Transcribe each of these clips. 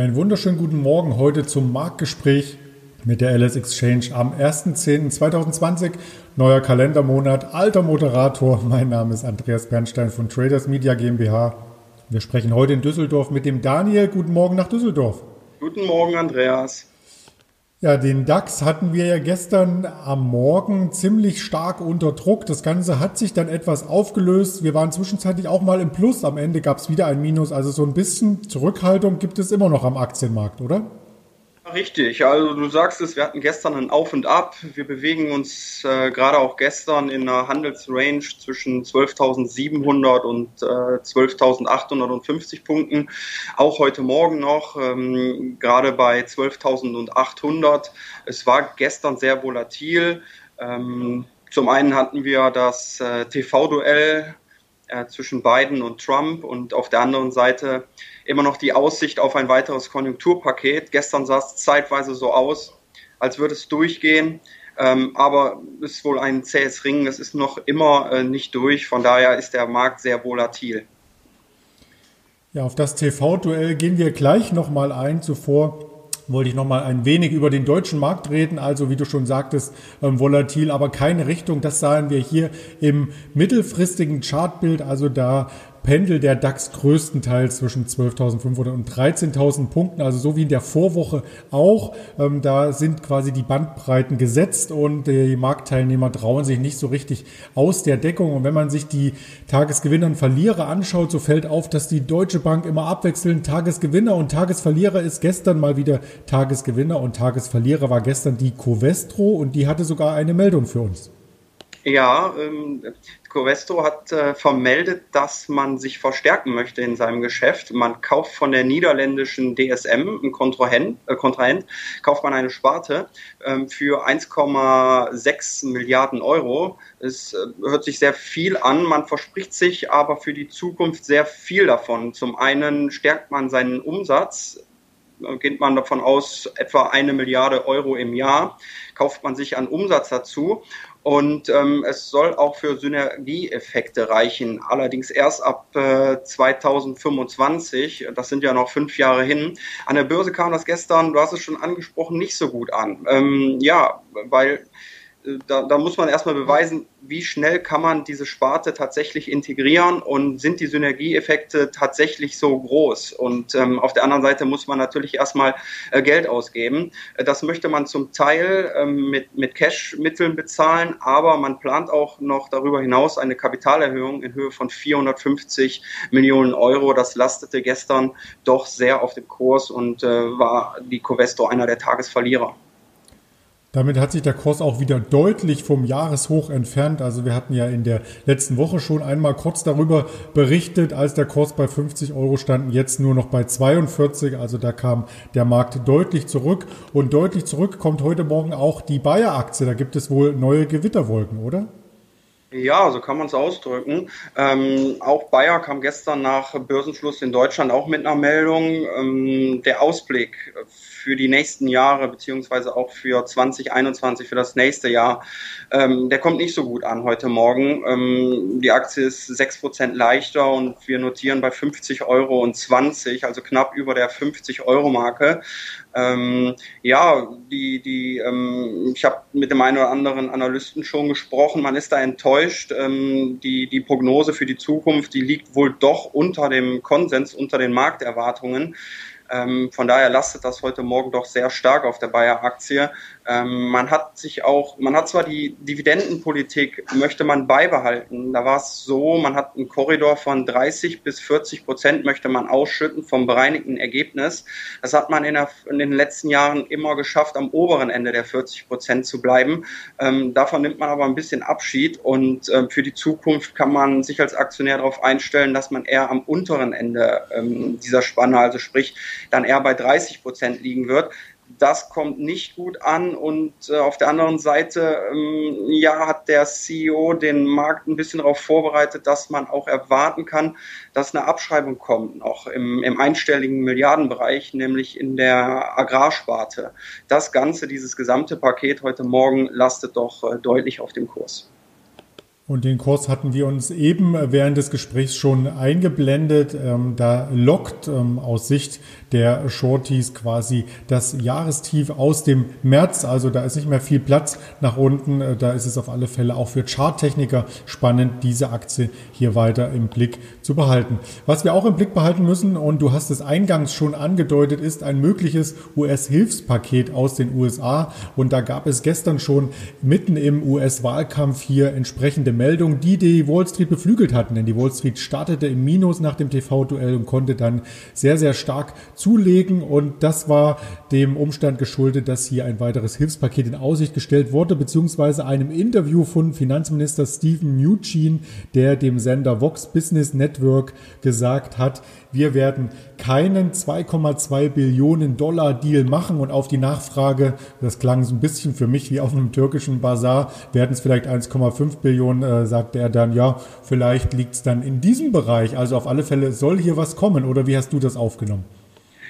Einen wunderschönen guten Morgen heute zum Marktgespräch mit der LS Exchange am 1.10.2020. Neuer Kalendermonat, alter Moderator. Mein Name ist Andreas Bernstein von Traders Media GmbH. Wir sprechen heute in Düsseldorf mit dem Daniel. Guten Morgen nach Düsseldorf. Guten Morgen, Andreas. Ja, den DAX hatten wir ja gestern am Morgen ziemlich stark unter Druck. Das Ganze hat sich dann etwas aufgelöst. Wir waren zwischenzeitlich auch mal im Plus. Am Ende gab es wieder ein Minus. Also so ein bisschen Zurückhaltung gibt es immer noch am Aktienmarkt, oder? Richtig, also du sagst es, wir hatten gestern ein Auf und Ab. Wir bewegen uns äh, gerade auch gestern in einer Handelsrange zwischen 12.700 und äh, 12.850 Punkten. Auch heute Morgen noch, ähm, gerade bei 12.800. Es war gestern sehr volatil. Ähm, zum einen hatten wir das äh, TV-Duell äh, zwischen Biden und Trump und auf der anderen Seite immer noch die Aussicht auf ein weiteres Konjunkturpaket. Gestern sah es zeitweise so aus, als würde es durchgehen. Ähm, aber es ist wohl ein zähes Ringen. Es ist noch immer äh, nicht durch. Von daher ist der Markt sehr volatil. Ja, auf das TV-Duell gehen wir gleich nochmal ein. Zuvor wollte ich noch mal ein wenig über den deutschen Markt reden. Also wie du schon sagtest, ähm, volatil, aber keine Richtung. Das sahen wir hier im mittelfristigen Chartbild. Also da pendelt der DAX größtenteils zwischen 12.500 und 13.000 Punkten, also so wie in der Vorwoche auch. Ähm, da sind quasi die Bandbreiten gesetzt und die Marktteilnehmer trauen sich nicht so richtig aus der Deckung. Und wenn man sich die Tagesgewinner und Verlierer anschaut, so fällt auf, dass die Deutsche Bank immer abwechselnd Tagesgewinner und Tagesverlierer ist. Gestern mal wieder Tagesgewinner und Tagesverlierer war gestern die Covestro und die hatte sogar eine Meldung für uns. Ja, ähm, Covestro hat äh, vermeldet, dass man sich verstärken möchte in seinem Geschäft. Man kauft von der niederländischen DSM, ein Kontrahent, äh, Kontrahent kauft man eine Sparte ähm, für 1,6 Milliarden Euro. Es äh, hört sich sehr viel an, man verspricht sich aber für die Zukunft sehr viel davon. Zum einen stärkt man seinen Umsatz, geht man davon aus, etwa eine Milliarde Euro im Jahr, kauft man sich an Umsatz dazu und ähm, es soll auch für Synergieeffekte reichen, allerdings erst ab äh, 2025. Das sind ja noch fünf Jahre hin. An der Börse kam das gestern, du hast es schon angesprochen, nicht so gut an. Ähm, ja, weil da, da muss man erstmal beweisen, wie schnell kann man diese Sparte tatsächlich integrieren und sind die Synergieeffekte tatsächlich so groß. Und ähm, auf der anderen Seite muss man natürlich erstmal äh, Geld ausgeben. Äh, das möchte man zum Teil ähm, mit, mit Cash-Mitteln bezahlen, aber man plant auch noch darüber hinaus eine Kapitalerhöhung in Höhe von 450 Millionen Euro. Das lastete gestern doch sehr auf dem Kurs und äh, war die Covesto einer der Tagesverlierer. Damit hat sich der Kurs auch wieder deutlich vom Jahreshoch entfernt. Also wir hatten ja in der letzten Woche schon einmal kurz darüber berichtet, als der Kurs bei 50 Euro stand, jetzt nur noch bei 42. Also da kam der Markt deutlich zurück. Und deutlich zurück kommt heute Morgen auch die Bayer-Aktie. Da gibt es wohl neue Gewitterwolken, oder? Ja, so kann man es ausdrücken. Ähm, auch Bayer kam gestern nach Börsenschluss in Deutschland auch mit einer Meldung. Ähm, der Ausblick für die nächsten Jahre, beziehungsweise auch für 2021, für das nächste Jahr, ähm, der kommt nicht so gut an heute Morgen. Ähm, die Aktie ist sechs Prozent leichter und wir notieren bei 50 Euro und 20, also knapp über der 50 Euro Marke. Ähm, ja, die, die, ähm, ich habe mit dem einen oder anderen Analysten schon gesprochen. Man ist da enttäuscht. Ähm, die, die Prognose für die Zukunft, die liegt wohl doch unter dem Konsens, unter den Markterwartungen. Ähm, von daher lastet das heute Morgen doch sehr stark auf der Bayer-Aktie. Ähm, man hat sich auch, man hat zwar die Dividendenpolitik, möchte man beibehalten. Da war es so, man hat einen Korridor von 30 bis 40 Prozent möchte man ausschütten vom bereinigten Ergebnis. Das hat man in, der, in den letzten Jahren immer geschafft, am oberen Ende der 40 Prozent zu bleiben. Ähm, davon nimmt man aber ein bisschen Abschied und äh, für die Zukunft kann man sich als Aktionär darauf einstellen, dass man eher am unteren Ende ähm, dieser Spanne, also sprich dann eher bei 30 Prozent liegen wird das kommt nicht gut an und äh, auf der anderen Seite ähm, ja hat der CEO den Markt ein bisschen darauf vorbereitet, dass man auch erwarten kann, dass eine Abschreibung kommt, auch im, im einstelligen Milliardenbereich, nämlich in der Agrarsparte. Das Ganze, dieses gesamte Paket heute Morgen lastet doch äh, deutlich auf dem Kurs. Und den Kurs hatten wir uns eben während des Gesprächs schon eingeblendet. Ähm, da lockt ähm, aus Sicht der Shorties quasi das Jahrestief aus dem März. Also da ist nicht mehr viel Platz nach unten. Äh, da ist es auf alle Fälle auch für Charttechniker spannend, diese Aktie hier weiter im Blick zu behalten. Was wir auch im Blick behalten müssen, und du hast es eingangs schon angedeutet, ist ein mögliches US-Hilfspaket aus den USA. Und da gab es gestern schon mitten im US-Wahlkampf hier entsprechende Meldung, die die Wall Street beflügelt hatten. Denn die Wall Street startete im Minus nach dem TV-Duell und konnte dann sehr, sehr stark zulegen. Und das war dem Umstand geschuldet, dass hier ein weiteres Hilfspaket in Aussicht gestellt wurde, beziehungsweise einem Interview von Finanzminister Stephen Mnuchin, der dem Sender Vox Business Network gesagt hat, wir werden keinen 2,2 Billionen Dollar Deal machen und auf die Nachfrage, das klang so ein bisschen für mich wie auf einem türkischen Bazar, werden es vielleicht 1,5 Billionen, äh, sagte er dann, ja, vielleicht liegt es dann in diesem Bereich. Also auf alle Fälle soll hier was kommen oder wie hast du das aufgenommen?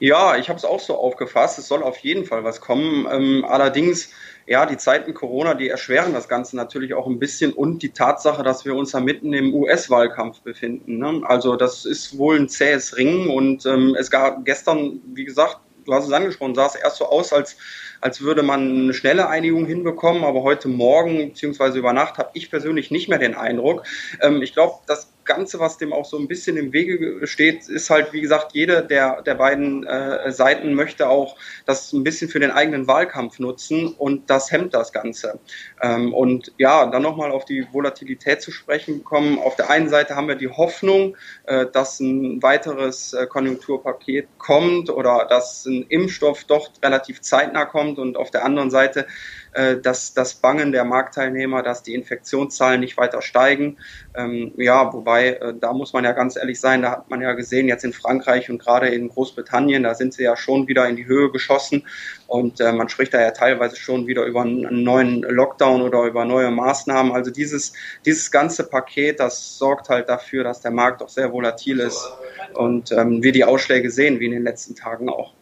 Ja, ich habe es auch so aufgefasst. Es soll auf jeden Fall was kommen. Ähm, allerdings ja, die Zeiten Corona, die erschweren das Ganze natürlich auch ein bisschen und die Tatsache, dass wir uns da mitten im US-Wahlkampf befinden. Ne? Also das ist wohl ein zähes Ringen und ähm, es gab gestern, wie gesagt, du hast es angesprochen, sah es erst so aus, als, als würde man eine schnelle Einigung hinbekommen, aber heute Morgen bzw. über Nacht habe ich persönlich nicht mehr den Eindruck. Ähm, ich glaube, das Ganze, was dem auch so ein bisschen im Wege steht, ist halt, wie gesagt, jede der, der beiden äh, Seiten möchte auch das ein bisschen für den eigenen Wahlkampf nutzen und das hemmt das Ganze. Ähm, und ja, dann nochmal auf die Volatilität zu sprechen kommen. Auf der einen Seite haben wir die Hoffnung, äh, dass ein weiteres äh, Konjunkturpaket kommt oder dass ein Impfstoff doch relativ zeitnah kommt und auf der anderen Seite äh, das Bangen der Marktteilnehmer, dass die Infektionszahlen nicht weiter steigen. Ähm, ja, wobei, äh, da muss man ja ganz ehrlich sein, da hat man ja gesehen, jetzt in Frankreich und gerade in Großbritannien, da sind sie ja schon wieder in die Höhe geschossen und äh, man spricht da ja teilweise schon wieder über einen neuen Lockdown oder über neue Maßnahmen. Also dieses, dieses ganze Paket, das sorgt halt dafür, dass der Markt auch sehr volatil ist und ähm, wir die Ausschläge sehen, wie in den letzten Tagen auch.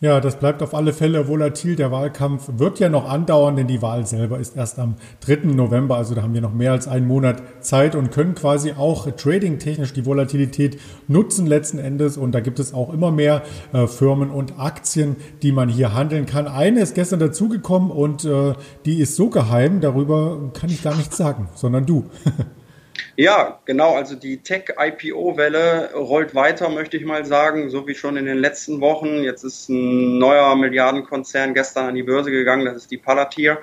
Ja, das bleibt auf alle Fälle volatil. Der Wahlkampf wird ja noch andauern, denn die Wahl selber ist erst am 3. November. Also da haben wir noch mehr als einen Monat Zeit und können quasi auch trading-technisch die Volatilität nutzen letzten Endes. Und da gibt es auch immer mehr äh, Firmen und Aktien, die man hier handeln kann. Eine ist gestern dazugekommen und äh, die ist so geheim, darüber kann ich gar nichts sagen, sondern du. Ja, genau. Also die Tech-IPO-Welle rollt weiter, möchte ich mal sagen, so wie schon in den letzten Wochen. Jetzt ist ein neuer Milliardenkonzern gestern an die Börse gegangen. Das ist die Palantir.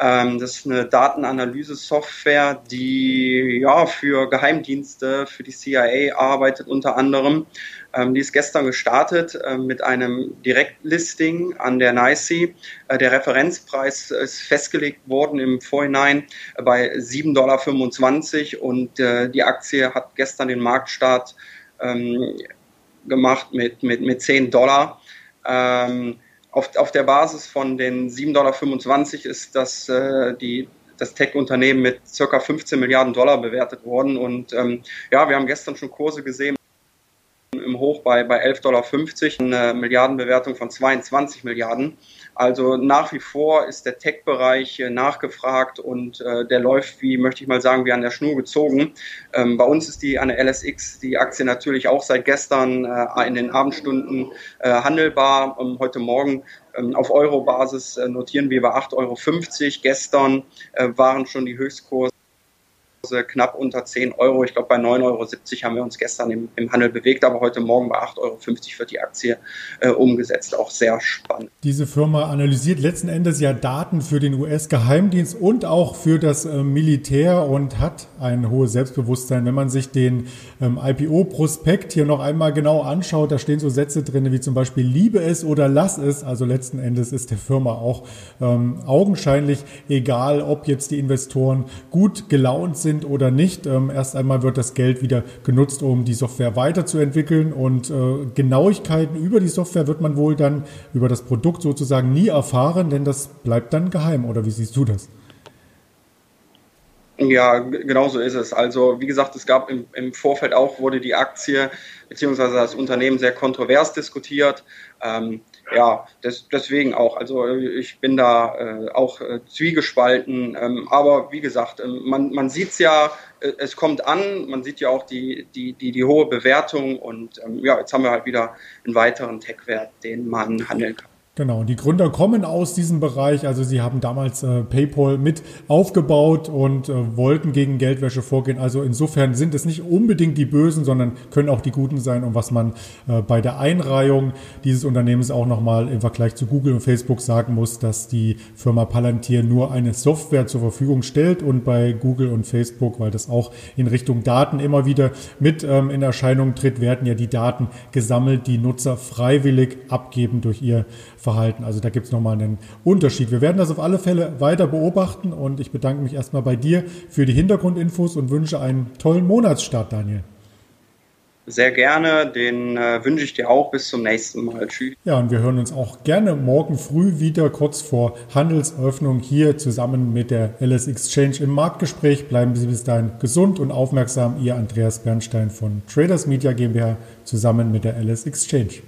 Ähm, das ist eine Datenanalyse-Software, die ja für Geheimdienste, für die CIA arbeitet unter anderem. Ähm, die ist gestern gestartet äh, mit einem Direktlisting an der NICE. Äh, der Referenzpreis ist festgelegt worden im Vorhinein bei 7,25 Dollar und äh, die Aktie hat gestern den Marktstart ähm, gemacht mit, mit, mit 10 Dollar. Ähm, auf, auf der Basis von den 7,25 Dollar ist das äh, die das Tech-Unternehmen mit circa 15 Milliarden Dollar bewertet worden. Und ähm, ja, wir haben gestern schon Kurse gesehen Hoch bei, bei 11,50 Dollar, eine Milliardenbewertung von 22 Milliarden. Also nach wie vor ist der Tech-Bereich äh, nachgefragt und äh, der läuft, wie möchte ich mal sagen, wie an der Schnur gezogen. Ähm, bei uns ist die an der LSX die Aktie natürlich auch seit gestern äh, in den Abendstunden äh, handelbar. Und heute Morgen ähm, auf Euro-Basis äh, notieren wir bei 8,50 Euro. Gestern äh, waren schon die Höchstkurse knapp unter 10 Euro. Ich glaube, bei 9,70 Euro haben wir uns gestern im, im, Handel bewegt, aber heute Morgen bei 8,50 Euro wird die Aktie äh, umgesetzt. Auch sehr spannend. Diese Firma analysiert letzten Endes ja Daten für den US-Geheimdienst und auch für das äh, Militär und hat ein hohes Selbstbewusstsein. Wenn man sich den ähm, IPO-Prospekt hier noch einmal genau anschaut, da stehen so Sätze drin wie zum Beispiel liebe es oder lass es. Also letzten Endes ist der Firma auch ähm, augenscheinlich egal, ob jetzt die Investoren gut gelaunt sind sind oder nicht. Ähm, erst einmal wird das Geld wieder genutzt, um die Software weiterzuentwickeln und äh, Genauigkeiten über die Software wird man wohl dann über das Produkt sozusagen nie erfahren, denn das bleibt dann geheim. Oder wie siehst du das? Ja, genau so ist es. Also wie gesagt, es gab im, im Vorfeld auch, wurde die Aktie bzw. das Unternehmen sehr kontrovers diskutiert. Ähm, ja, des, deswegen auch. Also ich bin da äh, auch äh, zwiegespalten. Ähm, aber wie gesagt, ähm, man, man sieht es ja, äh, es kommt an, man sieht ja auch die, die, die, die hohe Bewertung und ähm, ja, jetzt haben wir halt wieder einen weiteren Tech-Wert, den man handeln kann. Genau, die Gründer kommen aus diesem Bereich. Also sie haben damals äh, PayPal mit aufgebaut und äh, wollten gegen Geldwäsche vorgehen. Also insofern sind es nicht unbedingt die Bösen, sondern können auch die Guten sein. Und was man äh, bei der Einreihung dieses Unternehmens auch nochmal im Vergleich zu Google und Facebook sagen muss, dass die Firma Palantir nur eine Software zur Verfügung stellt und bei Google und Facebook, weil das auch in Richtung Daten immer wieder mit ähm, in Erscheinung tritt, werden ja die Daten gesammelt, die Nutzer freiwillig abgeben durch ihr Verhalten. Also da gibt es nochmal einen Unterschied. Wir werden das auf alle Fälle weiter beobachten und ich bedanke mich erstmal bei dir für die Hintergrundinfos und wünsche einen tollen Monatsstart, Daniel. Sehr gerne, den äh, wünsche ich dir auch. Bis zum nächsten Mal. Tschüss. Ja, und wir hören uns auch gerne morgen früh wieder kurz vor Handelseröffnung hier zusammen mit der LS Exchange im Marktgespräch. Bleiben Sie bis dahin gesund und aufmerksam. Ihr Andreas Bernstein von Traders Media GmbH zusammen mit der LS Exchange.